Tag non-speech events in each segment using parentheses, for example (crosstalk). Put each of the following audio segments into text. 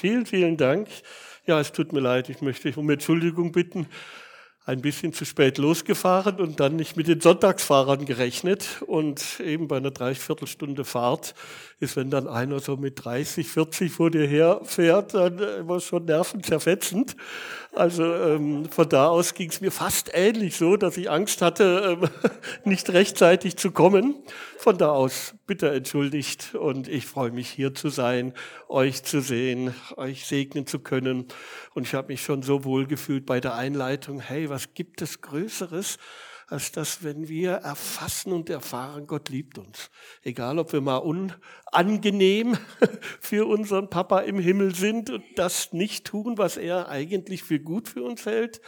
Vielen, vielen Dank. Ja, es tut mir leid, ich möchte um Entschuldigung bitten. Ein bisschen zu spät losgefahren und dann nicht mit den Sonntagsfahrern gerechnet. Und eben bei einer Dreiviertelstunde Fahrt ist, wenn dann einer so mit 30, 40 vor dir her fährt, dann immer schon nervenzerfetzend. Also ähm, von da aus ging es mir fast ähnlich so, dass ich Angst hatte, ähm, (laughs) nicht rechtzeitig zu kommen. Von da aus bitte entschuldigt und ich freue mich hier zu sein, euch zu sehen, euch segnen zu können. Und ich habe mich schon so wohl gefühlt bei der Einleitung, hey, was gibt es Größeres? als dass, wenn wir erfassen und erfahren, Gott liebt uns. Egal, ob wir mal unangenehm (laughs) für unseren Papa im Himmel sind und das nicht tun, was er eigentlich für gut für uns hält.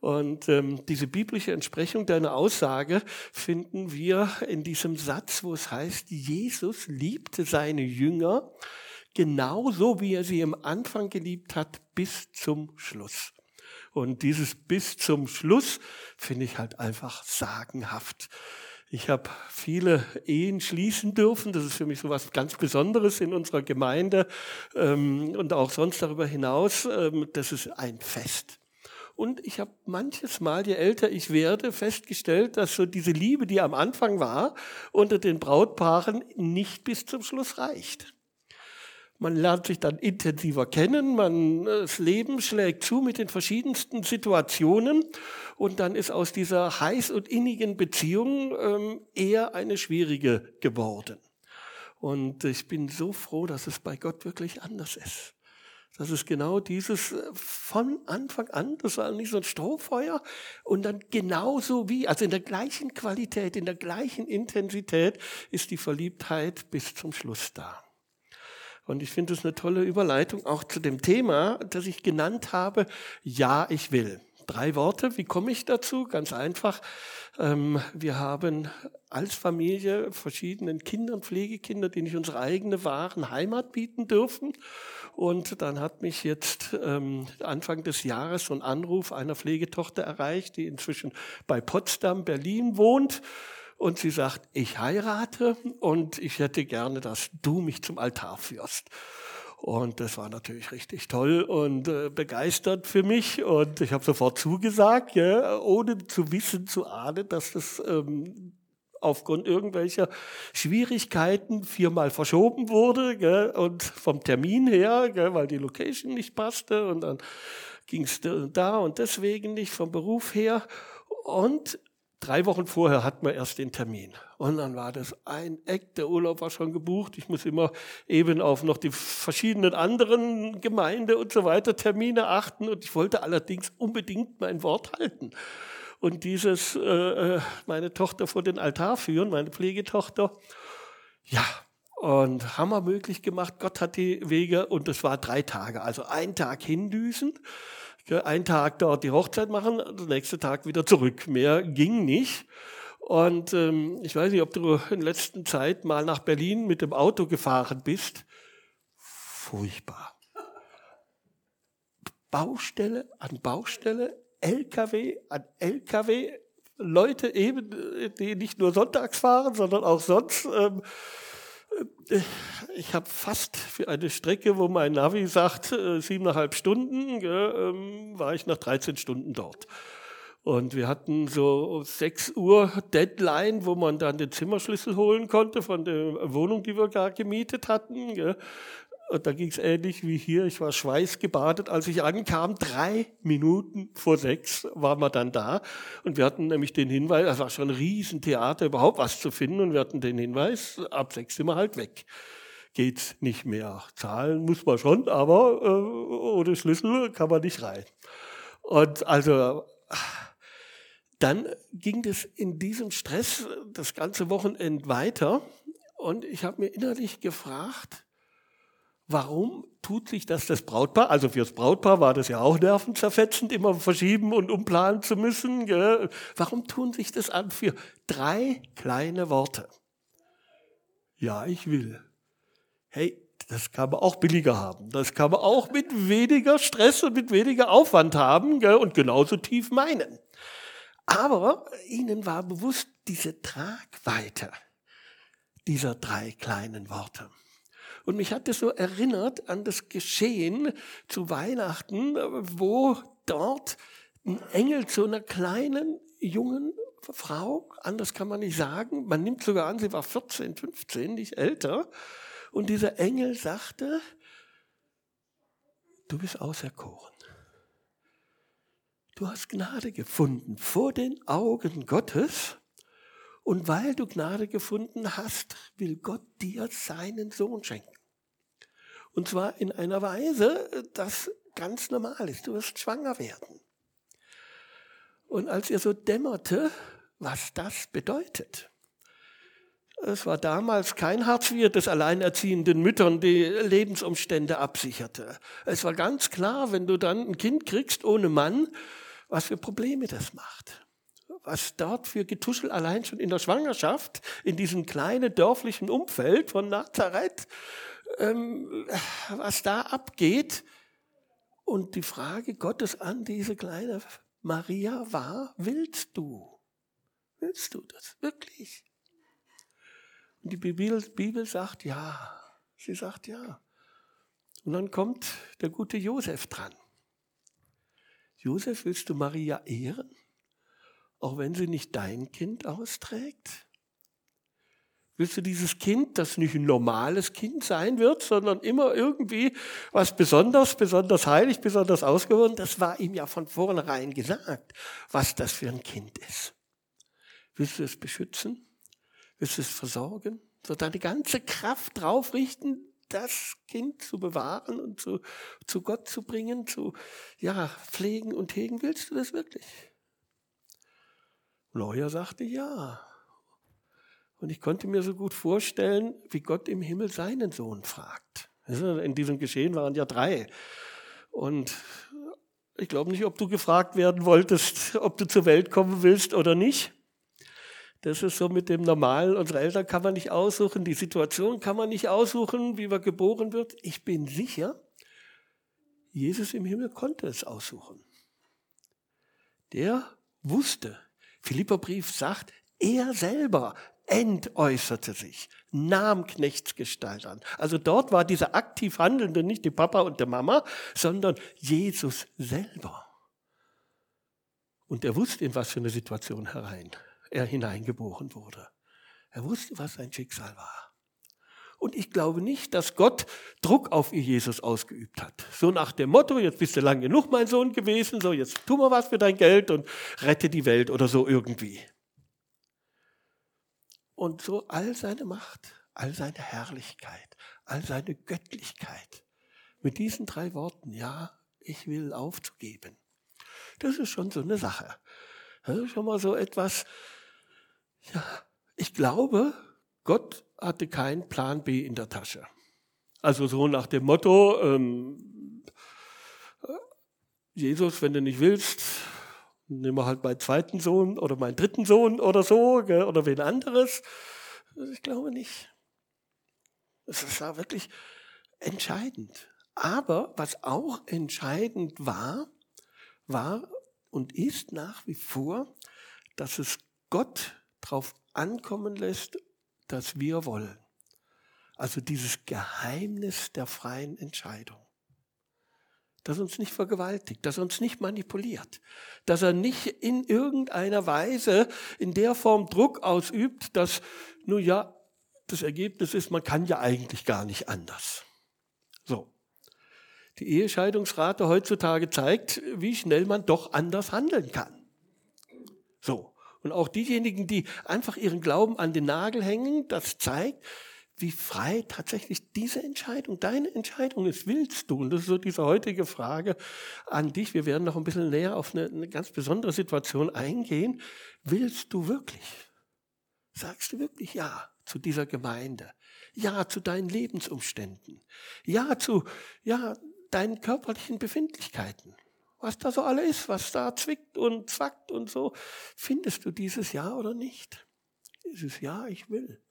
Und ähm, diese biblische Entsprechung deiner Aussage finden wir in diesem Satz, wo es heißt, Jesus liebte seine Jünger genauso, wie er sie am Anfang geliebt hat, bis zum Schluss. Und dieses bis zum Schluss finde ich halt einfach sagenhaft. Ich habe viele Ehen schließen dürfen. Das ist für mich so was ganz Besonderes in unserer Gemeinde ähm, und auch sonst darüber hinaus. Ähm, das ist ein Fest. Und ich habe manches Mal, je älter ich werde, festgestellt, dass so diese Liebe, die am Anfang war, unter den Brautpaaren nicht bis zum Schluss reicht. Man lernt sich dann intensiver kennen, man, das Leben schlägt zu mit den verschiedensten Situationen und dann ist aus dieser heiß und innigen Beziehung ähm, eher eine schwierige geworden. Und ich bin so froh, dass es bei Gott wirklich anders ist. Das ist genau dieses äh, von Anfang an, das war nicht so ein Strohfeuer und dann genauso wie, also in der gleichen Qualität, in der gleichen Intensität ist die Verliebtheit bis zum Schluss da. Und ich finde es eine tolle Überleitung auch zu dem Thema, das ich genannt habe, Ja, ich will. Drei Worte, wie komme ich dazu? Ganz einfach. Ähm, wir haben als Familie verschiedenen Kindern, Pflegekinder, die nicht unsere eigene wahren Heimat bieten dürfen. Und dann hat mich jetzt ähm, Anfang des Jahres so ein Anruf einer Pflegetochter erreicht, die inzwischen bei Potsdam, Berlin wohnt und sie sagt, ich heirate und ich hätte gerne, dass du mich zum Altar führst. Und das war natürlich richtig toll und äh, begeistert für mich. Und ich habe sofort zugesagt, ja, ohne zu wissen, zu ahnen, dass das ähm, aufgrund irgendwelcher Schwierigkeiten viermal verschoben wurde. Gell, und vom Termin her, gell, weil die Location nicht passte. Und dann ging es da und deswegen nicht vom Beruf her. Und Drei Wochen vorher hatten wir erst den Termin. Und dann war das ein Eck, der Urlaub war schon gebucht. Ich muss immer eben auf noch die verschiedenen anderen Gemeinde und so weiter Termine achten. Und ich wollte allerdings unbedingt mein Wort halten. Und dieses, äh, äh meine Tochter vor den Altar führen, meine Pflegetochter, ja, und wir möglich gemacht. Gott hat die Wege und das war drei Tage, also ein Tag hindüsen einen Tag dort die Hochzeit machen, den nächsten Tag wieder zurück. Mehr ging nicht. Und ähm, ich weiß nicht, ob du in letzter Zeit mal nach Berlin mit dem Auto gefahren bist. Furchtbar. Baustelle an Baustelle, LKW an LKW, Leute eben, die nicht nur sonntags fahren, sondern auch sonst. Ähm, ich habe fast für eine Strecke, wo mein Navi sagt, äh, siebeneinhalb Stunden, ähm, war ich nach 13 Stunden dort. Und wir hatten so 6 Uhr Deadline, wo man dann den Zimmerschlüssel holen konnte von der Wohnung, die wir da gemietet hatten. Und da ging es ähnlich wie hier. Ich war schweißgebadet, als ich ankam. Drei Minuten vor sechs waren wir dann da. Und wir hatten nämlich den Hinweis, es war schon ein Riesentheater, überhaupt was zu finden. Und wir hatten den Hinweis, ab sechs sind wir halt weg. Geht nicht mehr. Zahlen muss man schon, aber äh, ohne Schlüssel kann man nicht rein. Und also, dann ging das in diesem Stress das ganze Wochenende weiter. Und ich habe mir innerlich gefragt, Warum tut sich das das Brautpaar? Also fürs Brautpaar war das ja auch nervenzerfetzend, immer verschieben und umplanen zu müssen. Gell? Warum tun sich das an für drei kleine Worte? Ja, ich will. Hey, das kann man auch billiger haben. Das kann man auch mit weniger Stress und mit weniger Aufwand haben gell? und genauso tief meinen. Aber ihnen war bewusst diese Tragweite dieser drei kleinen Worte. Und mich hat das so erinnert an das Geschehen zu Weihnachten, wo dort ein Engel zu einer kleinen, jungen Frau, anders kann man nicht sagen, man nimmt sogar an, sie war 14, 15, nicht älter, und dieser Engel sagte, du bist auserkoren. Du hast Gnade gefunden vor den Augen Gottes. Und weil du Gnade gefunden hast, will Gott dir seinen Sohn schenken. Und zwar in einer Weise, das ganz normal ist. Du wirst schwanger werden. Und als ihr so dämmerte, was das bedeutet, es war damals kein Hartz IV des alleinerziehenden Müttern, die Lebensumstände absicherte. Es war ganz klar, wenn du dann ein Kind kriegst ohne Mann, was für Probleme das macht. Was dort für Getuschel allein schon in der Schwangerschaft, in diesem kleinen dörflichen Umfeld von Nazareth, ähm, was da abgeht. Und die Frage Gottes an diese kleine Maria war, willst du? Willst du das wirklich? Und die Bibel, Bibel sagt ja. Sie sagt ja. Und dann kommt der gute Josef dran. Josef, willst du Maria ehren, auch wenn sie nicht dein Kind austrägt? Willst du dieses Kind, das nicht ein normales Kind sein wird, sondern immer irgendwie was besonders, besonders heilig, besonders ausgeworden? Das war ihm ja von vornherein gesagt, was das für ein Kind ist. Willst du es beschützen? Willst du es versorgen? So deine ganze Kraft drauf richten, das Kind zu bewahren und zu, zu Gott zu bringen, zu ja, pflegen und hegen. Willst du das wirklich? Lawyer sagte ja. Und ich konnte mir so gut vorstellen, wie Gott im Himmel seinen Sohn fragt. In diesem Geschehen waren ja drei. Und ich glaube nicht, ob du gefragt werden wolltest, ob du zur Welt kommen willst oder nicht. Das ist so mit dem Normalen. Unsere Eltern kann man nicht aussuchen, die Situation kann man nicht aussuchen, wie man geboren wird. Ich bin sicher, Jesus im Himmel konnte es aussuchen. Der wusste. Philipperbrief sagt, er selber entäußerte sich, nahm Knechtsgestalt an. Also dort war dieser aktiv Handelnde nicht die Papa und die Mama, sondern Jesus selber. Und er wusste, in was für eine Situation herein er hineingeboren wurde. Er wusste, was sein Schicksal war. Und ich glaube nicht, dass Gott Druck auf ihr Jesus ausgeübt hat. So nach dem Motto, jetzt bist du lang genug mein Sohn gewesen, so jetzt tu mal was für dein Geld und rette die Welt oder so irgendwie. Und so all seine Macht, all seine Herrlichkeit, all seine Göttlichkeit. Mit diesen drei Worten, ja, ich will aufzugeben. Das ist schon so eine Sache. Schon mal so etwas, ja, ich glaube, Gott hatte keinen Plan B in der Tasche. Also so nach dem Motto, ähm, Jesus, wenn du nicht willst, nimm mal halt meinen zweiten Sohn oder meinen dritten Sohn oder so, gell, oder wen anderes. Ich glaube nicht. Es ja wirklich entscheidend. Aber was auch entscheidend war, war und ist nach wie vor, dass es Gott darauf ankommen lässt, dass wir wollen. Also dieses Geheimnis der freien Entscheidung. Dass er uns nicht vergewaltigt, dass er uns nicht manipuliert, dass er nicht in irgendeiner Weise in der Form Druck ausübt, dass, nun ja, das Ergebnis ist, man kann ja eigentlich gar nicht anders. So. Die Ehescheidungsrate heutzutage zeigt, wie schnell man doch anders handeln kann. So. Und auch diejenigen, die einfach ihren Glauben an den Nagel hängen, das zeigt, wie frei tatsächlich diese Entscheidung, deine Entscheidung ist. Willst du? Und das ist so diese heutige Frage an dich. Wir werden noch ein bisschen näher auf eine, eine ganz besondere Situation eingehen. Willst du wirklich? Sagst du wirklich Ja zu dieser Gemeinde? Ja zu deinen Lebensumständen? Ja zu, ja, deinen körperlichen Befindlichkeiten? Was da so alles ist, was da zwickt und zackt und so. Findest du dieses Ja oder nicht? Dieses Ja, ich will.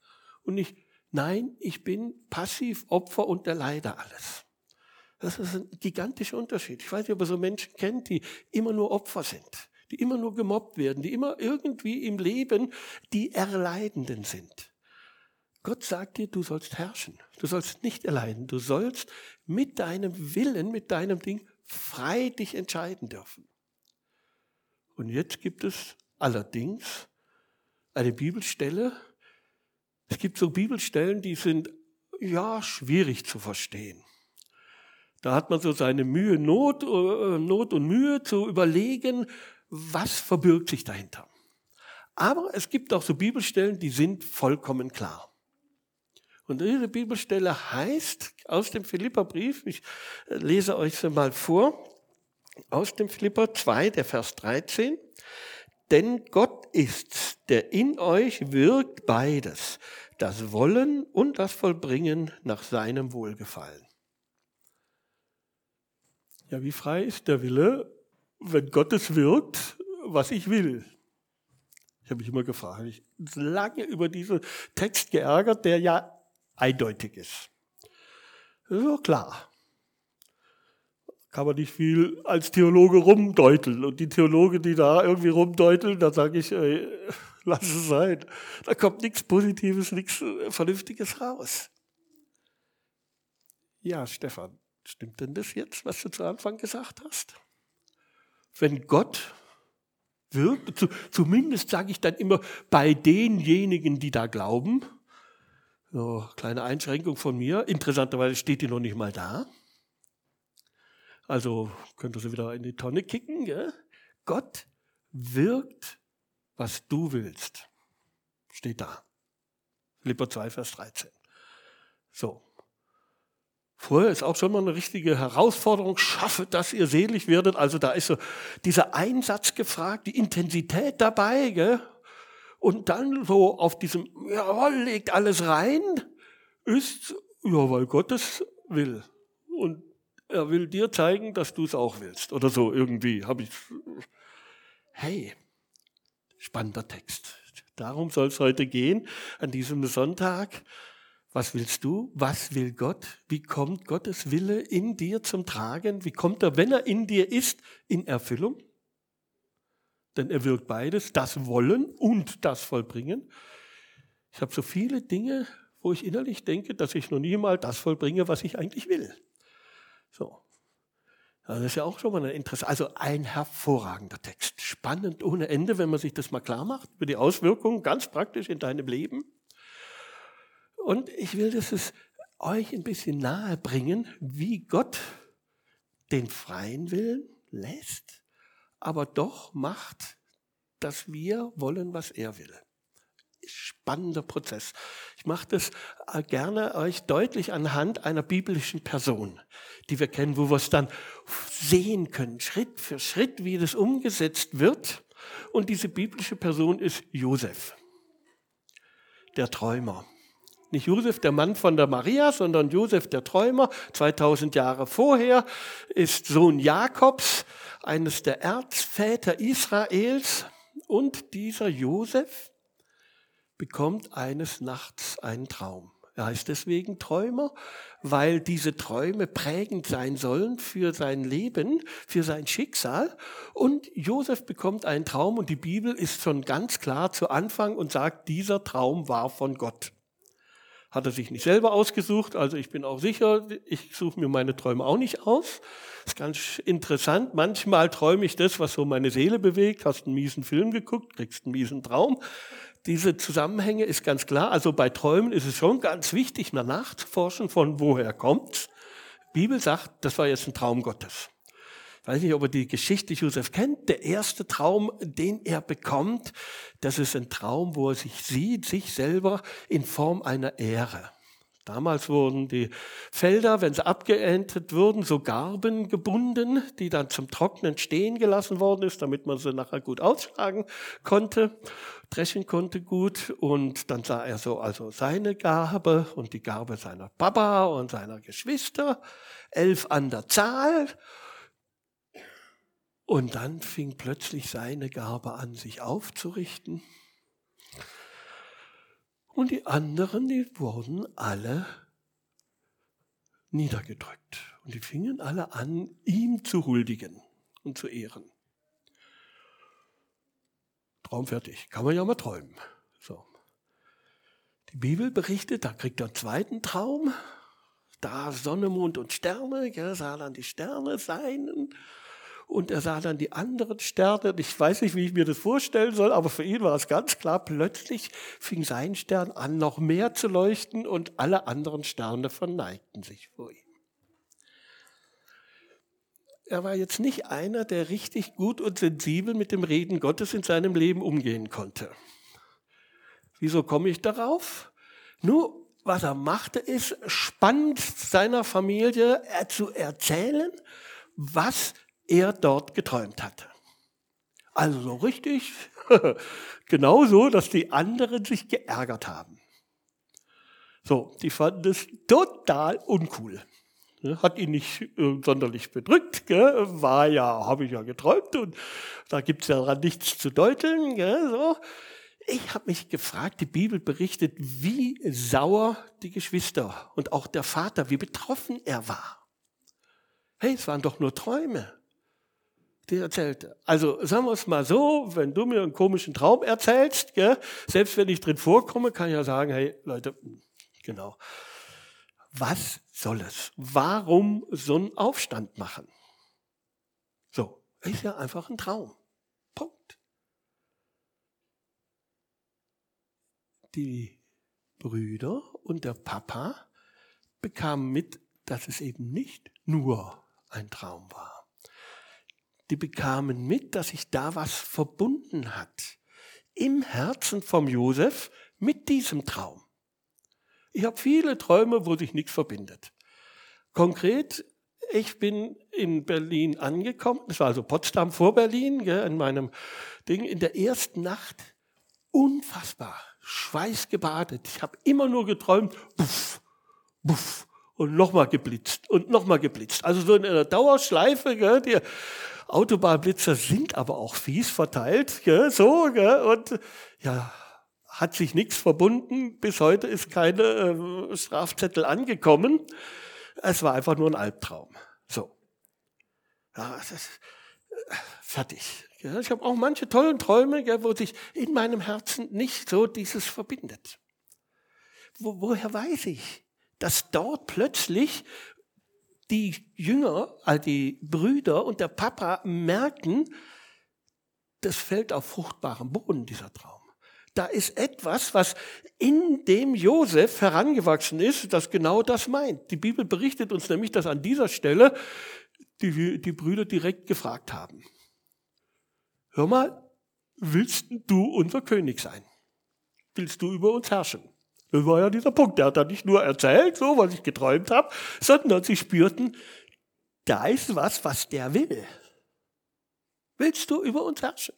Und nicht, nein, ich bin passiv Opfer und der Leider alles. Das ist ein gigantischer Unterschied. Ich weiß nicht, ob ihr so Menschen kennt, die immer nur Opfer sind, die immer nur gemobbt werden, die immer irgendwie im Leben die Erleidenden sind. Gott sagt dir, du sollst herrschen. Du sollst nicht erleiden. Du sollst mit deinem Willen, mit deinem Ding frei dich entscheiden dürfen. Und jetzt gibt es allerdings eine Bibelstelle. Es gibt so Bibelstellen, die sind ja schwierig zu verstehen. Da hat man so seine Mühe, Not, äh, Not und Mühe zu überlegen, was verbirgt sich dahinter. Aber es gibt auch so Bibelstellen, die sind vollkommen klar. Und diese Bibelstelle heißt aus dem Philipperbrief, ich äh, lese euch sie mal vor, aus dem Philipper 2, der Vers 13. Denn Gott ist, der in euch wirkt beides, das Wollen und das Vollbringen nach seinem Wohlgefallen. Ja, wie frei ist der Wille, wenn Gottes wirkt, was ich will? Ich habe mich immer gefragt, ich lange über diesen Text geärgert, der ja eindeutig ist. Das klar. Kann man nicht viel als Theologe rumdeuteln. Und die Theologen, die da irgendwie rumdeuteln, da sage ich, ey, (laughs) lass es sein. Da kommt nichts Positives, nichts äh, Vernünftiges raus. Ja, Stefan, stimmt denn das jetzt, was du zu Anfang gesagt hast? Wenn Gott wirkt, zumindest sage ich dann immer bei denjenigen, die da glauben, so, kleine Einschränkung von mir. Interessanterweise steht die noch nicht mal da. Also könnt ihr sie wieder in die Tonne kicken. Gell? Gott wirkt, was du willst. Steht da. Philipper 2, Vers 13. So. Vorher ist auch schon mal eine richtige Herausforderung. Schaffe, dass ihr selig werdet. Also da ist so dieser Einsatz gefragt, die Intensität dabei. Gell? Und dann so auf diesem, jawohl, legt alles rein, ist, ja, weil Gott es will. Und er will dir zeigen, dass du es auch willst. Oder so irgendwie habe ich. Hey, spannender Text. Darum soll es heute gehen, an diesem Sonntag. Was willst du? Was will Gott? Wie kommt Gottes Wille in dir zum Tragen? Wie kommt er, wenn er in dir ist, in Erfüllung? Denn er wirkt beides, das Wollen und das Vollbringen. Ich habe so viele Dinge, wo ich innerlich denke, dass ich noch nie mal das vollbringe, was ich eigentlich will. So. Das ist ja auch schon mal ein Interesse. Also ein hervorragender Text. Spannend ohne Ende, wenn man sich das mal klar macht, über die Auswirkungen ganz praktisch in deinem Leben. Und ich will das es euch ein bisschen nahe bringen, wie Gott den freien Willen lässt aber doch macht, dass wir wollen, was er will. Spannender Prozess. Ich mache das äh, gerne euch deutlich anhand einer biblischen Person, die wir kennen, wo wir es dann sehen können, Schritt für Schritt, wie das umgesetzt wird. Und diese biblische Person ist Josef, der Träumer. Nicht Josef, der Mann von der Maria, sondern Josef, der Träumer, 2000 Jahre vorher, ist Sohn Jakobs, eines der Erzväter Israels. Und dieser Josef bekommt eines Nachts einen Traum. Er heißt deswegen Träumer, weil diese Träume prägend sein sollen für sein Leben, für sein Schicksal. Und Josef bekommt einen Traum und die Bibel ist schon ganz klar zu Anfang und sagt, dieser Traum war von Gott. Hat er sich nicht selber ausgesucht, also ich bin auch sicher, ich suche mir meine Träume auch nicht aus. Ist ganz interessant. Manchmal träume ich das, was so meine Seele bewegt. Hast einen miesen Film geguckt, kriegst einen miesen Traum. Diese Zusammenhänge ist ganz klar. Also bei Träumen ist es schon ganz wichtig, nachzuforschen, von woher kommt's. Bibel sagt, das war jetzt ein Traum Gottes. Ich weiß nicht, ob ihr die Geschichte Josef kennt. Der erste Traum, den er bekommt, das ist ein Traum, wo er sich sieht, sich selber in Form einer Ehre. Damals wurden die Felder, wenn sie abgeerntet wurden, so Garben gebunden, die dann zum Trocknen stehen gelassen worden ist, damit man sie nachher gut ausschlagen konnte, dreschen konnte gut. Und dann sah er so also seine Garbe und die Garbe seiner Papa und seiner Geschwister, elf an der Zahl. Und dann fing plötzlich seine Gabe an, sich aufzurichten. Und die anderen, die wurden alle niedergedrückt. Und die fingen alle an, ihm zu huldigen und zu ehren. Traum fertig. Kann man ja mal träumen. So. Die Bibel berichtet, da kriegt er einen zweiten Traum. Da Sonne, Mond und Sterne, er sah dann die Sterne seinen und er sah dann die anderen Sterne. Ich weiß nicht, wie ich mir das vorstellen soll, aber für ihn war es ganz klar, plötzlich fing sein Stern an, noch mehr zu leuchten und alle anderen Sterne verneigten sich vor ihm. Er war jetzt nicht einer, der richtig gut und sensibel mit dem Reden Gottes in seinem Leben umgehen konnte. Wieso komme ich darauf? Nur, was er machte, ist spannend seiner Familie zu erzählen, was er dort geträumt hatte. Also so richtig, (laughs) genauso, dass die anderen sich geärgert haben. So, die fanden es total uncool. Hat ihn nicht äh, sonderlich bedrückt, gell? war ja, habe ich ja geträumt und da gibt's ja daran nichts zu deuteln. Gell? So. Ich habe mich gefragt, die Bibel berichtet, wie sauer die Geschwister und auch der Vater, wie betroffen er war. Hey, es waren doch nur Träume die erzählte. Also sagen wir es mal so, wenn du mir einen komischen Traum erzählst, gell, selbst wenn ich drin vorkomme, kann ich ja sagen, hey Leute, genau, was soll es? Warum so einen Aufstand machen? So, ist ja einfach ein Traum. Punkt. Die Brüder und der Papa bekamen mit, dass es eben nicht nur ein Traum war die bekamen mit, dass sich da was verbunden hat im Herzen vom Josef mit diesem Traum. Ich habe viele Träume, wo sich nichts verbindet. Konkret, ich bin in Berlin angekommen, das war also Potsdam vor Berlin, in meinem Ding, in der ersten Nacht, unfassbar, schweißgebadet. Ich habe immer nur geträumt, buff, buff, und nochmal geblitzt und nochmal geblitzt. Also so in einer Dauerschleife, gell, die Autobahnblitzer sind aber auch fies verteilt, gell, so, gell, und ja, hat sich nichts verbunden. Bis heute ist keine äh, Strafzettel angekommen. Es war einfach nur ein Albtraum. So. Ja, das ist, äh, fertig. Ja, ich habe auch manche tollen Träume, gell, wo sich in meinem Herzen nicht so dieses verbindet. Wo, woher weiß ich, dass dort plötzlich die Jünger, also die Brüder und der Papa merken, das fällt auf fruchtbarem Boden, dieser Traum. Da ist etwas, was in dem Josef herangewachsen ist, das genau das meint. Die Bibel berichtet uns nämlich, dass an dieser Stelle die, die Brüder direkt gefragt haben. Hör mal, willst du unser König sein? Willst du über uns herrschen? Das war ja dieser Punkt. Der hat da nicht nur erzählt, so was ich geträumt habe, sondern sie spürten, da ist was, was der will. Willst du über uns herrschen?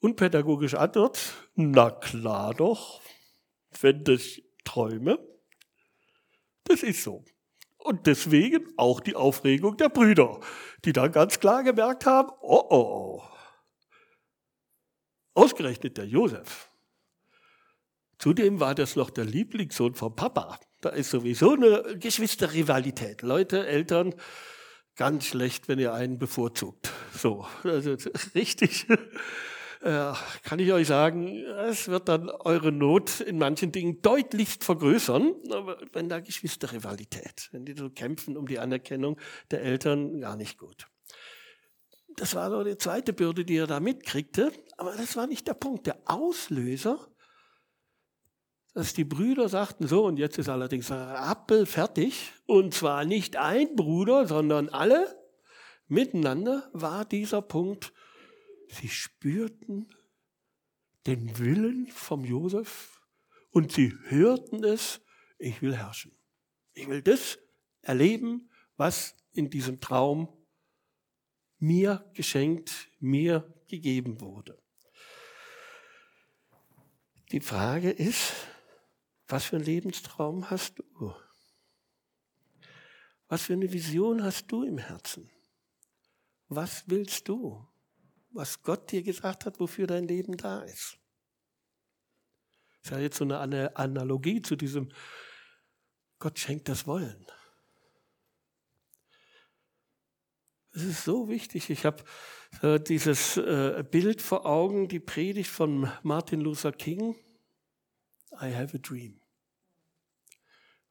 Unpädagogische Antwort, na klar doch, wenn das träume. Das ist so. Und deswegen auch die Aufregung der Brüder, die dann ganz klar gemerkt haben, oh oh, oh. ausgerechnet der Josef, Zudem war das noch der Lieblingssohn vom Papa. Da ist sowieso eine Geschwisterrivalität. Leute, Eltern, ganz schlecht, wenn ihr einen bevorzugt. So, also richtig. Äh, kann ich euch sagen, es wird dann eure Not in manchen Dingen deutlichst vergrößern, wenn da Geschwisterrivalität, wenn die so kämpfen um die Anerkennung der Eltern, gar nicht gut. Das war so die zweite Bürde, die er da mitkriegte, aber das war nicht der Punkt. Der Auslöser dass die Brüder sagten, so, und jetzt ist allerdings Appel fertig, und zwar nicht ein Bruder, sondern alle miteinander war dieser Punkt, sie spürten den Willen vom Josef und sie hörten es, ich will herrschen. Ich will das erleben, was in diesem Traum mir geschenkt, mir gegeben wurde. Die Frage ist, was für einen Lebenstraum hast du? Was für eine Vision hast du im Herzen? Was willst du? Was Gott dir gesagt hat, wofür dein Leben da ist? Das ist ja jetzt so eine Analogie zu diesem Gott schenkt das Wollen. Es ist so wichtig. Ich habe äh, dieses äh, Bild vor Augen, die Predigt von Martin Luther King I have a dream.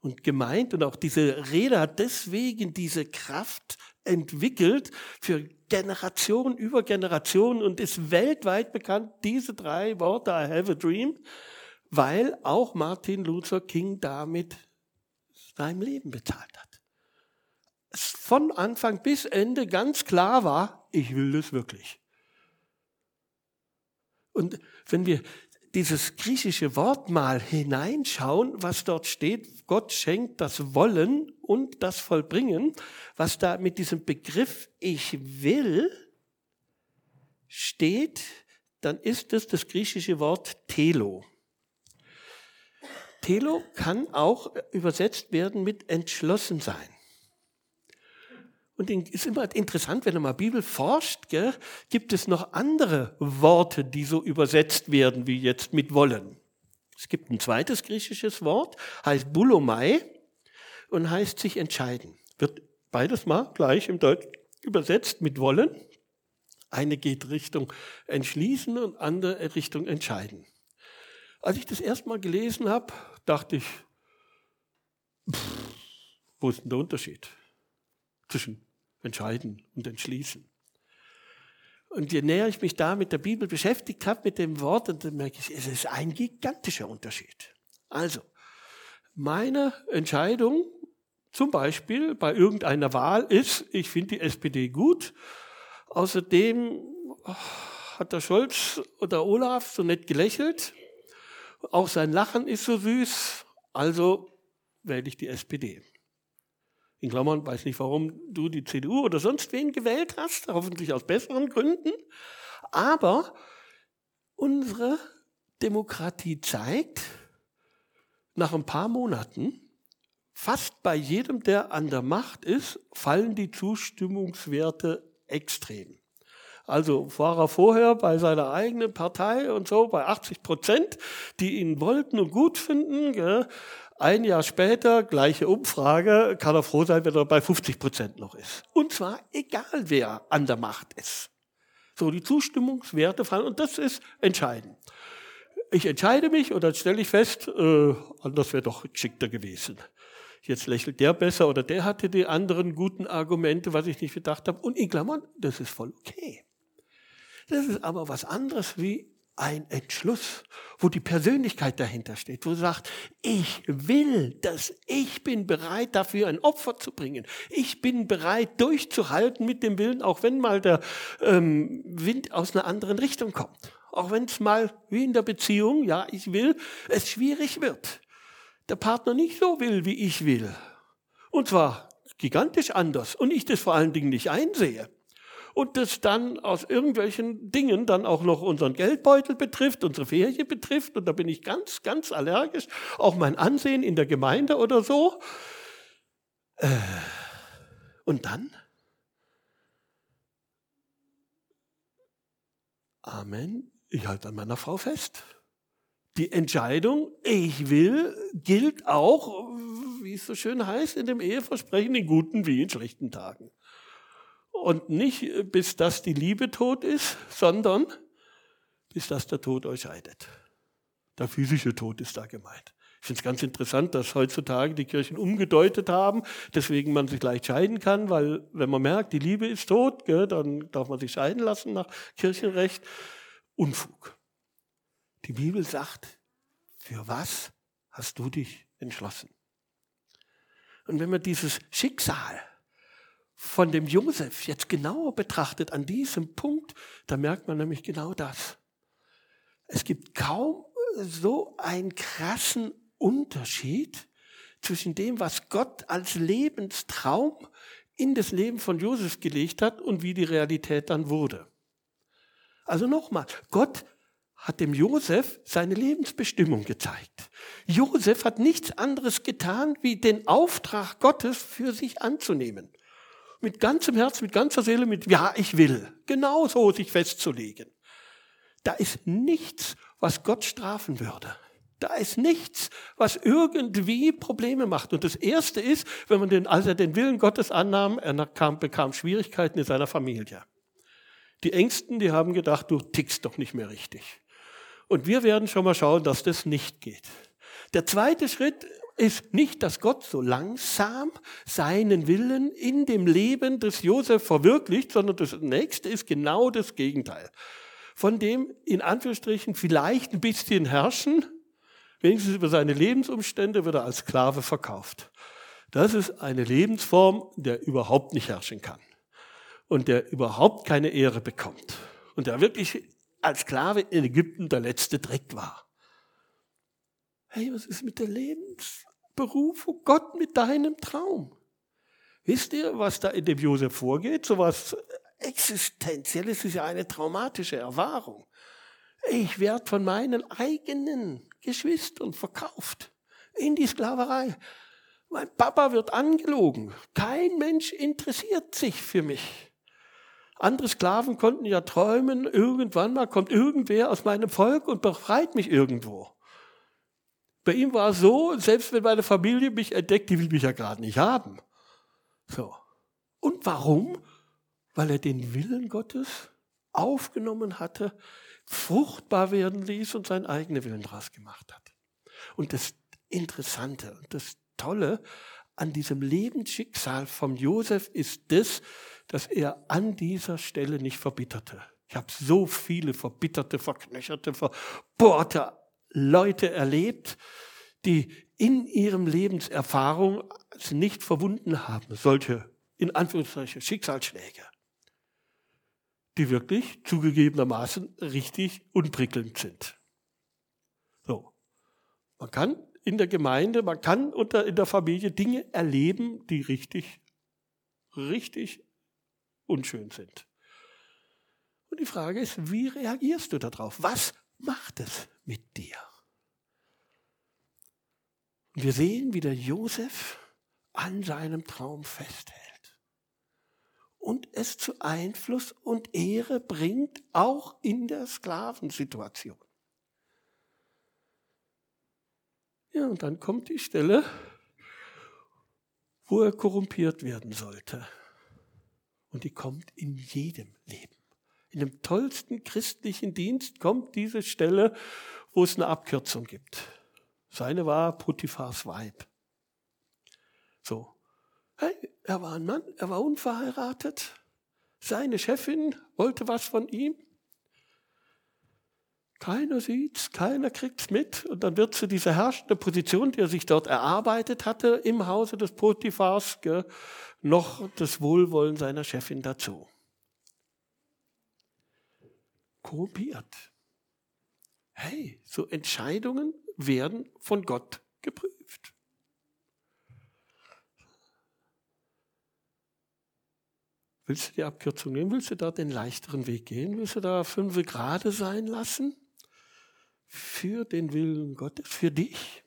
Und gemeint und auch diese Rede hat deswegen diese Kraft entwickelt für Generation über Generation und ist weltweit bekannt, diese drei Worte, I have a dream, weil auch Martin Luther King damit sein Leben bezahlt hat. Von Anfang bis Ende ganz klar war, ich will das wirklich. Und wenn wir dieses griechische Wort mal hineinschauen, was dort steht, Gott schenkt das Wollen und das Vollbringen, was da mit diesem Begriff ich will steht, dann ist es das griechische Wort Telo. Telo kann auch übersetzt werden mit entschlossen sein. Und es ist immer interessant, wenn man mal Bibel forscht, gell, gibt es noch andere Worte, die so übersetzt werden, wie jetzt mit wollen. Es gibt ein zweites griechisches Wort, heißt Bulomai und heißt sich entscheiden. Wird beides mal gleich im Deutsch übersetzt mit wollen. Eine geht Richtung entschließen und andere Richtung entscheiden. Als ich das erste Mal gelesen habe, dachte ich, pff, wo ist denn der Unterschied zwischen entscheiden und entschließen. Und je näher ich mich da mit der Bibel beschäftigt habe, mit dem Wort, dann merke ich, es ist ein gigantischer Unterschied. Also, meine Entscheidung zum Beispiel bei irgendeiner Wahl ist, ich finde die SPD gut. Außerdem oh, hat der Scholz oder Olaf so nett gelächelt. Auch sein Lachen ist so süß. Also wähle ich die SPD in Klammern, weiß nicht, warum du die CDU oder sonst wen gewählt hast, hoffentlich aus besseren Gründen. Aber unsere Demokratie zeigt, nach ein paar Monaten, fast bei jedem, der an der Macht ist, fallen die Zustimmungswerte extrem. Also war er vorher bei seiner eigenen Partei und so bei 80 Prozent, die ihn wollten und gut finden. Gell? Ein Jahr später, gleiche Umfrage, kann er froh sein, wenn er bei 50 Prozent noch ist. Und zwar egal, wer an der Macht ist. So, die Zustimmungswerte fallen und das ist entscheidend. Ich entscheide mich und dann stelle ich fest, äh, anders wäre doch geschickter gewesen. Jetzt lächelt der besser oder der hatte die anderen guten Argumente, was ich nicht gedacht habe. Und in Klammern, das ist voll okay. Das ist aber was anderes wie ein Entschluss, wo die Persönlichkeit dahinter steht, wo sagt, ich will das, ich bin bereit dafür ein Opfer zu bringen, ich bin bereit durchzuhalten mit dem Willen, auch wenn mal der ähm, Wind aus einer anderen Richtung kommt, auch wenn es mal wie in der Beziehung, ja, ich will, es schwierig wird, der Partner nicht so will, wie ich will, und zwar gigantisch anders. Und ich das vor allen Dingen nicht einsehe und das dann aus irgendwelchen Dingen dann auch noch unseren Geldbeutel betrifft, unsere Ferien betrifft und da bin ich ganz, ganz allergisch, auch mein Ansehen in der Gemeinde oder so. Äh, und dann? Amen, ich halte an meiner Frau fest. Die Entscheidung, ich will, gilt auch, wie es so schön heißt, in dem Eheversprechen, in guten wie in schlechten Tagen. Und nicht äh, bis dass die Liebe tot ist, sondern bis dass der Tod euch scheidet. Der physische Tod ist da gemeint. Ich finde es ganz interessant, dass heutzutage die Kirchen umgedeutet haben, deswegen man sich leicht scheiden kann, weil wenn man merkt, die Liebe ist tot, gell, dann darf man sich scheiden lassen nach Kirchenrecht. Unfug. Die Bibel sagt, für was hast du dich entschlossen? Und wenn man dieses Schicksal von dem Josef jetzt genauer betrachtet an diesem Punkt, da merkt man nämlich genau das. Es gibt kaum so einen krassen Unterschied zwischen dem, was Gott als Lebenstraum in das Leben von Josef gelegt hat und wie die Realität dann wurde. Also nochmal, Gott hat dem Josef seine Lebensbestimmung gezeigt. Josef hat nichts anderes getan, wie den Auftrag Gottes für sich anzunehmen mit ganzem Herz, mit ganzer Seele, mit Ja, ich will, genauso sich festzulegen. Da ist nichts, was Gott strafen würde. Da ist nichts, was irgendwie Probleme macht. Und das Erste ist, wenn man den, als er den Willen Gottes annahm, er kam, bekam Schwierigkeiten in seiner Familie. Die Ängsten, die haben gedacht, du tickst doch nicht mehr richtig. Und wir werden schon mal schauen, dass das nicht geht. Der zweite Schritt ist nicht, dass Gott so langsam seinen Willen in dem Leben des Josef verwirklicht, sondern das nächste ist genau das Gegenteil. Von dem in Anführungsstrichen vielleicht ein bisschen herrschen, wenigstens über seine Lebensumstände wird er als Sklave verkauft. Das ist eine Lebensform, der überhaupt nicht herrschen kann und der überhaupt keine Ehre bekommt und der wirklich als Sklave in Ägypten der letzte Dreck war. Hey, was ist mit der Lebensberufung? Gott mit deinem Traum. Wisst ihr, was da in dem Josef vorgeht? So was Existenzielles ist ja eine traumatische Erfahrung. Ich werde von meinen eigenen Geschwistern verkauft in die Sklaverei. Mein Papa wird angelogen. Kein Mensch interessiert sich für mich. Andere Sklaven konnten ja träumen, irgendwann mal kommt irgendwer aus meinem Volk und befreit mich irgendwo. Bei ihm war es so, selbst wenn meine Familie mich entdeckt, die will mich ja gerade nicht haben. So. Und warum? Weil er den Willen Gottes aufgenommen hatte, fruchtbar werden ließ und seinen eigenen Willen daraus gemacht hat. Und das Interessante und das Tolle an diesem Lebensschicksal vom Josef ist das, dass er an dieser Stelle nicht verbitterte. Ich habe so viele verbitterte, verknöcherte, verbohrte Leute erlebt, die in ihrem Lebenserfahrung nicht verwunden haben, solche in Anführungszeichen Schicksalsschläge, die wirklich zugegebenermaßen richtig unprickelnd sind. So. Man kann in der Gemeinde, man kann unter, in der Familie Dinge erleben, die richtig, richtig unschön sind. Und die Frage ist, wie reagierst du darauf? Was macht es mit dir? Und wir sehen, wie der Josef an seinem Traum festhält und es zu Einfluss und Ehre bringt, auch in der Sklavensituation. Ja, und dann kommt die Stelle, wo er korrumpiert werden sollte. Und die kommt in jedem Leben. In dem tollsten christlichen Dienst kommt diese Stelle, wo es eine Abkürzung gibt. Seine war Potiphars Weib. So. Hey, er war ein Mann, er war unverheiratet. Seine Chefin wollte was von ihm. Keiner sieht's, keiner kriegt's mit. Und dann wird zu dieser herrschende Position, die er sich dort erarbeitet hatte, im Hause des Potiphars, noch das Wohlwollen seiner Chefin dazu. Korrumpiert. Hey, so Entscheidungen werden von Gott geprüft. Willst du die Abkürzung nehmen? Willst du da den leichteren Weg gehen? Willst du da fünf Grade sein lassen? für den Willen Gottes, für dich.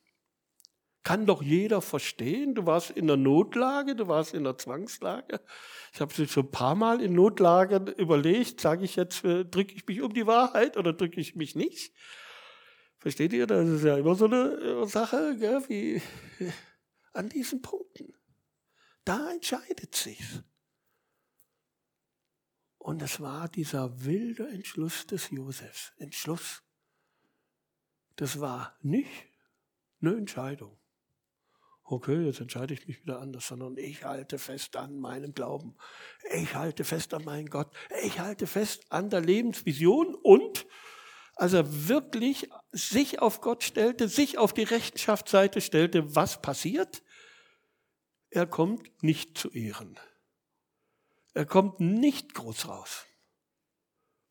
Kann doch jeder verstehen, du warst in der Notlage, du warst in der Zwangslage. Ich habe schon ein paar Mal in Notlagen überlegt, sage ich jetzt, äh, drücke ich mich um die Wahrheit oder drücke ich mich nicht? Versteht ihr? Das ist ja immer so eine äh, Sache, gell, wie (laughs) an diesen Punkten. Da entscheidet sich's. Und es war dieser wilde Entschluss des Josefs. Entschluss. Das war nicht eine Entscheidung. Okay, jetzt entscheide ich mich wieder anders, sondern ich halte fest an meinem Glauben. Ich halte fest an meinen Gott. Ich halte fest an der Lebensvision und als er wirklich sich auf Gott stellte, sich auf die Rechenschaftsseite stellte, was passiert? Er kommt nicht zu Ehren. Er kommt nicht groß raus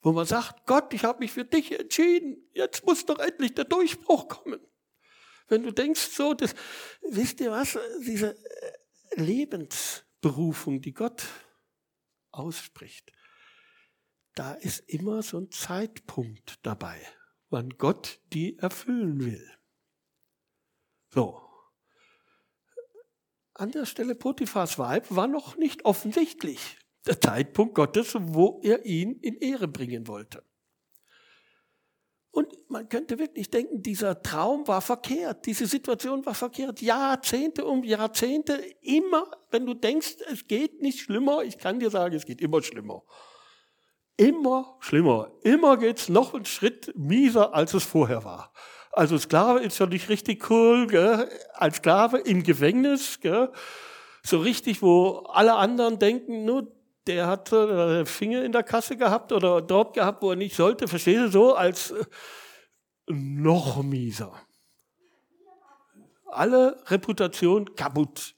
wo man sagt, Gott, ich habe mich für dich entschieden, jetzt muss doch endlich der Durchbruch kommen. Wenn du denkst so, das, wisst ihr was, diese äh, Lebensberufung, die Gott ausspricht, da ist immer so ein Zeitpunkt dabei, wann Gott die erfüllen will. So. An der Stelle Potiphas Weib war noch nicht offensichtlich der Zeitpunkt Gottes, wo er ihn in Ehre bringen wollte. Man könnte wirklich denken, dieser Traum war verkehrt, diese Situation war verkehrt. Jahrzehnte um Jahrzehnte, immer, wenn du denkst, es geht nicht schlimmer, ich kann dir sagen, es geht immer schlimmer. Immer schlimmer. Immer geht's noch einen Schritt mieser, als es vorher war. Also Sklave ist ja nicht richtig cool, gell? als Sklave im Gefängnis, gell? so richtig, wo alle anderen denken, nur der hat äh, Finger in der Kasse gehabt oder dort gehabt, wo er nicht sollte, verstehst du, so als äh, noch mieser. Alle Reputation kaputt.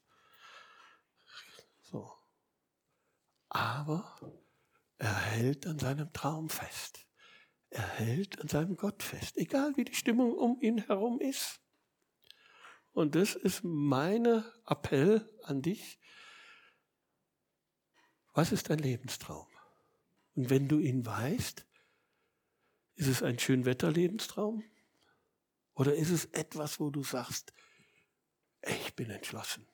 So. Aber er hält an seinem Traum fest. Er hält an seinem Gott fest, egal wie die Stimmung um ihn herum ist. Und das ist mein Appell an dich. Was ist dein Lebenstraum? Und wenn du ihn weißt, ist es ein Schönwetter-Lebenstraum? Oder ist es etwas, wo du sagst, ich bin entschlossen.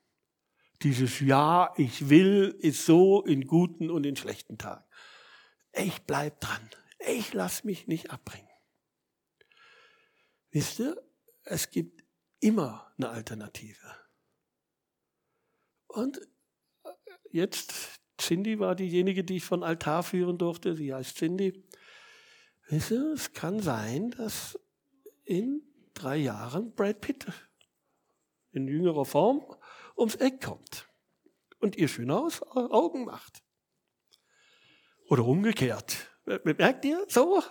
Dieses Ja, ich will, ist so in guten und in schlechten Tagen. Ich bleib dran. Ich lass mich nicht abbringen. Wisst ihr, es gibt immer eine Alternative. Und jetzt, Cindy war diejenige, die ich von Altar führen durfte. Sie heißt Cindy. Wisst ihr, es kann sein, dass in drei Jahren Brad Pitt in jüngerer Form ums Eck kommt und ihr schön aus Augen macht. Oder umgekehrt. Merkt ihr? So.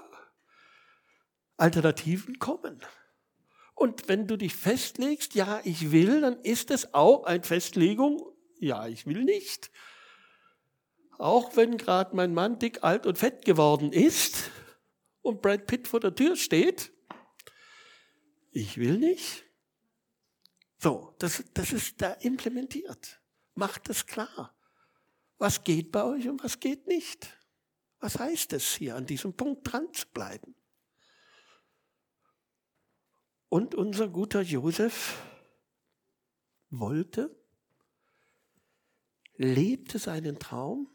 Alternativen kommen. Und wenn du dich festlegst, ja, ich will, dann ist es auch eine Festlegung, ja, ich will nicht. Auch wenn gerade mein Mann dick, alt und fett geworden ist und Brad Pitt vor der Tür steht, ich will nicht. So, das, das ist da implementiert. Macht es klar. Was geht bei euch und was geht nicht? Was heißt es hier, an diesem Punkt dran zu bleiben? Und unser guter Josef wollte, lebte seinen Traum,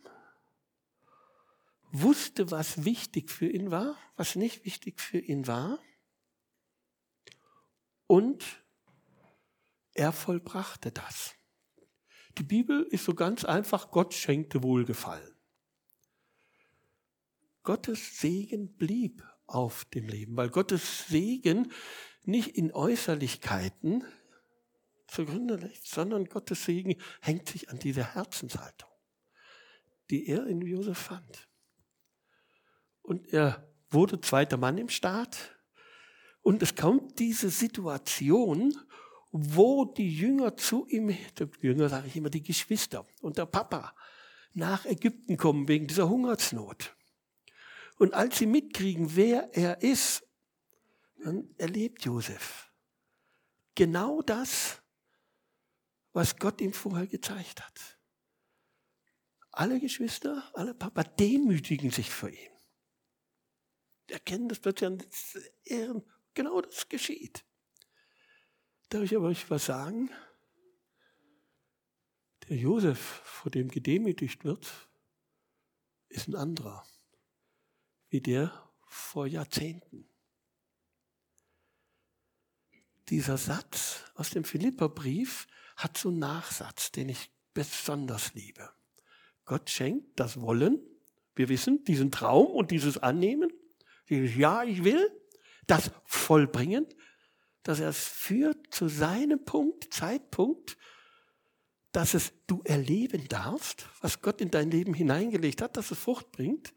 wusste, was wichtig für ihn war, was nicht wichtig für ihn war und er vollbrachte das. Die Bibel ist so ganz einfach, Gott schenkte Wohlgefallen. Gottes Segen blieb auf dem Leben, weil Gottes Segen nicht in Äußerlichkeiten zugrunde liegt, sondern Gottes Segen hängt sich an dieser Herzenshaltung, die er in Josef fand. Und er wurde zweiter Mann im Staat. Und es kommt diese Situation, wo die Jünger zu ihm, die Jünger sage ich immer, die Geschwister und der Papa nach Ägypten kommen wegen dieser Hungersnot. Und als sie mitkriegen, wer er ist, dann erlebt Josef genau das, was Gott ihm vorher gezeigt hat. Alle Geschwister, alle Papa demütigen sich vor ihm. Erkennen, das wird ja Ehren, genau das geschieht. Darf ich aber euch was sagen? Der Josef, vor dem gedemütigt wird, ist ein anderer wie der vor Jahrzehnten. Dieser Satz aus dem Philipperbrief hat so einen Nachsatz, den ich besonders liebe. Gott schenkt das Wollen, wir wissen, diesen Traum und dieses Annehmen, dieses Ja, ich will, das Vollbringen, dass er es führt zu seinem Punkt, Zeitpunkt, dass es du erleben darfst, was Gott in dein Leben hineingelegt hat, dass es Frucht bringt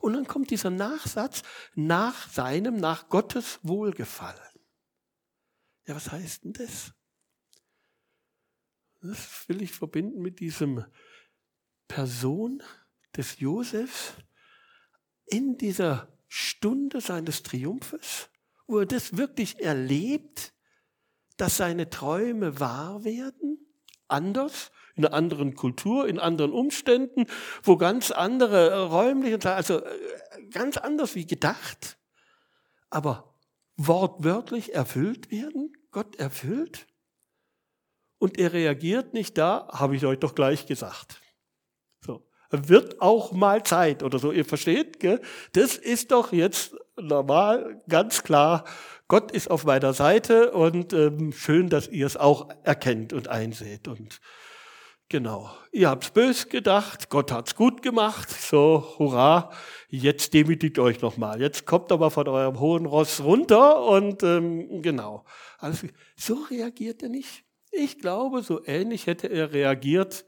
und dann kommt dieser Nachsatz nach seinem, nach Gottes Wohlgefallen. Ja, was heißt denn das? Das will ich verbinden mit diesem Person des Josefs in dieser Stunde seines Triumphes, wo er das wirklich erlebt, dass seine Träume wahr werden, anders? In einer anderen Kultur, in anderen Umständen, wo ganz andere äh, räumliche, also äh, ganz anders wie gedacht, aber wortwörtlich erfüllt werden, Gott erfüllt. Und er reagiert nicht da, habe ich euch doch gleich gesagt. Wird auch mal Zeit oder so, ihr versteht, gell? das ist doch jetzt normal, ganz klar, Gott ist auf meiner Seite und ähm, schön, dass ihr es auch erkennt und einseht. Und Genau. Ihr habt's bös gedacht, Gott hat's gut gemacht. So, hurra, jetzt demütigt euch nochmal. Jetzt kommt aber von eurem hohen Ross runter und ähm, genau. Also, so reagiert er nicht. Ich glaube, so ähnlich hätte er reagiert,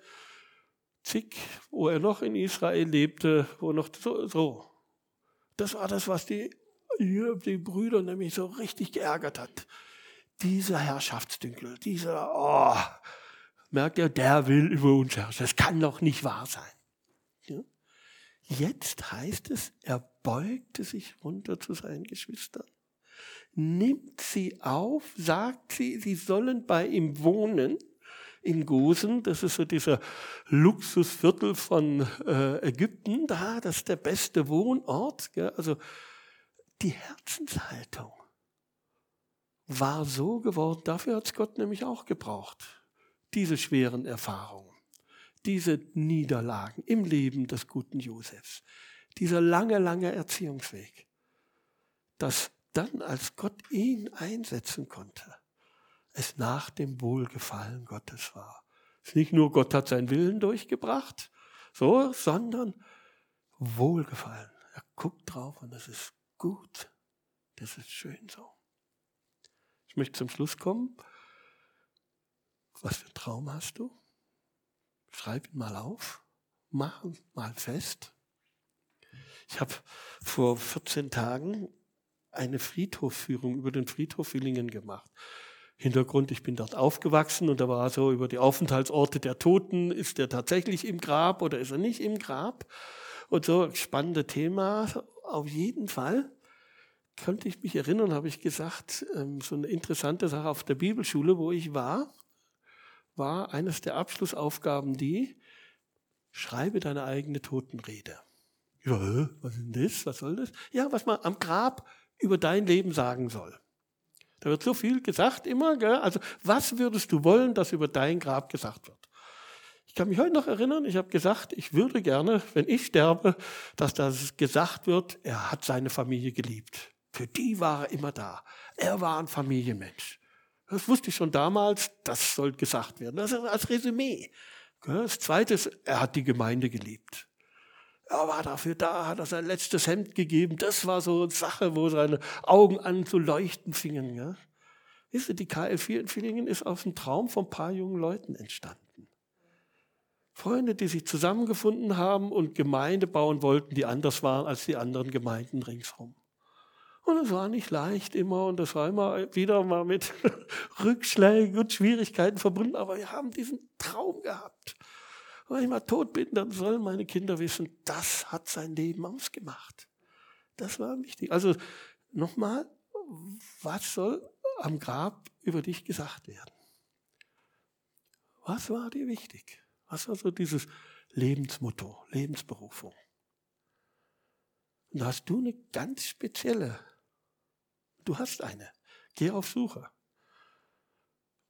zig, wo er noch in Israel lebte, wo noch so, so. Das war das, was die, die Brüder nämlich so richtig geärgert hat. Dieser Herrschaftsdünkel, dieser, oh, merkt er, der will über uns herrschen. Das kann doch nicht wahr sein. Ja? Jetzt heißt es, er beugte sich runter zu seinen Geschwistern, nimmt sie auf, sagt sie, sie sollen bei ihm wohnen in Gosen. Das ist so dieser Luxusviertel von äh, Ägypten. Da, das ist der beste Wohnort. Also die Herzenshaltung war so geworden. Dafür hat es Gott nämlich auch gebraucht diese schweren Erfahrungen, diese Niederlagen im Leben des guten Josefs, dieser lange, lange Erziehungsweg, dass dann, als Gott ihn einsetzen konnte, es nach dem Wohlgefallen Gottes war. Es ist nicht nur Gott hat seinen Willen durchgebracht, so, sondern Wohlgefallen. Er guckt drauf und es ist gut. Das ist schön so. Ich möchte zum Schluss kommen. Was für einen Traum hast du? Schreib ihn mal auf, mach ihn mal fest. Ich habe vor 14 Tagen eine Friedhofführung über den Friedhof Willingen gemacht. Hintergrund, ich bin dort aufgewachsen und da war so über die Aufenthaltsorte der Toten, ist er tatsächlich im Grab oder ist er nicht im Grab? Und so, spannende Thema. Auf jeden Fall könnte ich mich erinnern, habe ich gesagt, ähm, so eine interessante Sache auf der Bibelschule, wo ich war war eines der Abschlussaufgaben die, schreibe deine eigene Totenrede. Ja, was ist denn das? Was soll das? Ja, was man am Grab über dein Leben sagen soll. Da wird so viel gesagt immer. Gell? Also was würdest du wollen, dass über dein Grab gesagt wird? Ich kann mich heute noch erinnern, ich habe gesagt, ich würde gerne, wenn ich sterbe, dass das gesagt wird, er hat seine Familie geliebt. Für die war er immer da. Er war ein Familienmensch. Das wusste ich schon damals, das soll gesagt werden. Das ist als Resümee. Das Zweite ist, er hat die Gemeinde geliebt. Er war dafür da, hat er sein letztes Hemd gegeben. Das war so eine Sache, wo seine Augen an zu leuchten fingen. Ja? Wisst ihr, die KL4 in Villingen ist aus einem Traum von ein paar jungen Leuten entstanden. Freunde, die sich zusammengefunden haben und Gemeinde bauen wollten, die anders waren als die anderen Gemeinden ringsherum. Und es war nicht leicht immer und das war immer wieder mal mit (laughs) Rückschlägen und Schwierigkeiten verbunden. Aber wir haben diesen Traum gehabt. Wenn ich mal tot bin, dann sollen meine Kinder wissen, das hat sein Leben ausgemacht. Das war wichtig. Also nochmal, was soll am Grab über dich gesagt werden? Was war dir wichtig? Was war so dieses Lebensmotto, Lebensberufung? Und da hast du eine ganz spezielle Du hast eine. Geh auf Suche.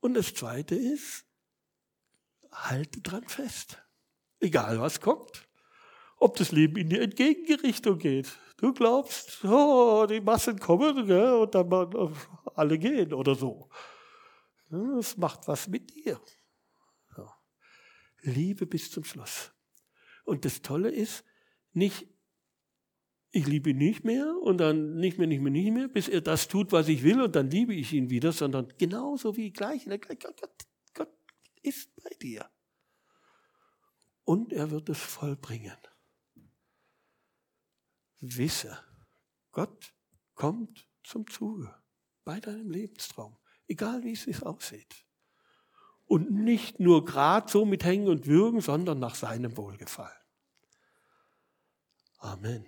Und das Zweite ist, halte dran fest. Egal was kommt. Ob das Leben in die Entgegengerichtung geht. Du glaubst, oh, die Massen kommen gell, und dann alle gehen oder so. Das macht was mit dir. Liebe bis zum Schluss. Und das Tolle ist, nicht ich liebe ihn nicht mehr und dann nicht mehr, nicht mehr, nicht mehr, bis er das tut, was ich will und dann liebe ich ihn wieder, sondern genauso wie gleich. Gott, Gott ist bei dir. Und er wird es vollbringen. Wisse, Gott kommt zum Zuge bei deinem Lebenstraum, egal wie es sich aussieht. Und nicht nur gerade so mit Hängen und Würgen, sondern nach seinem Wohlgefallen. Amen.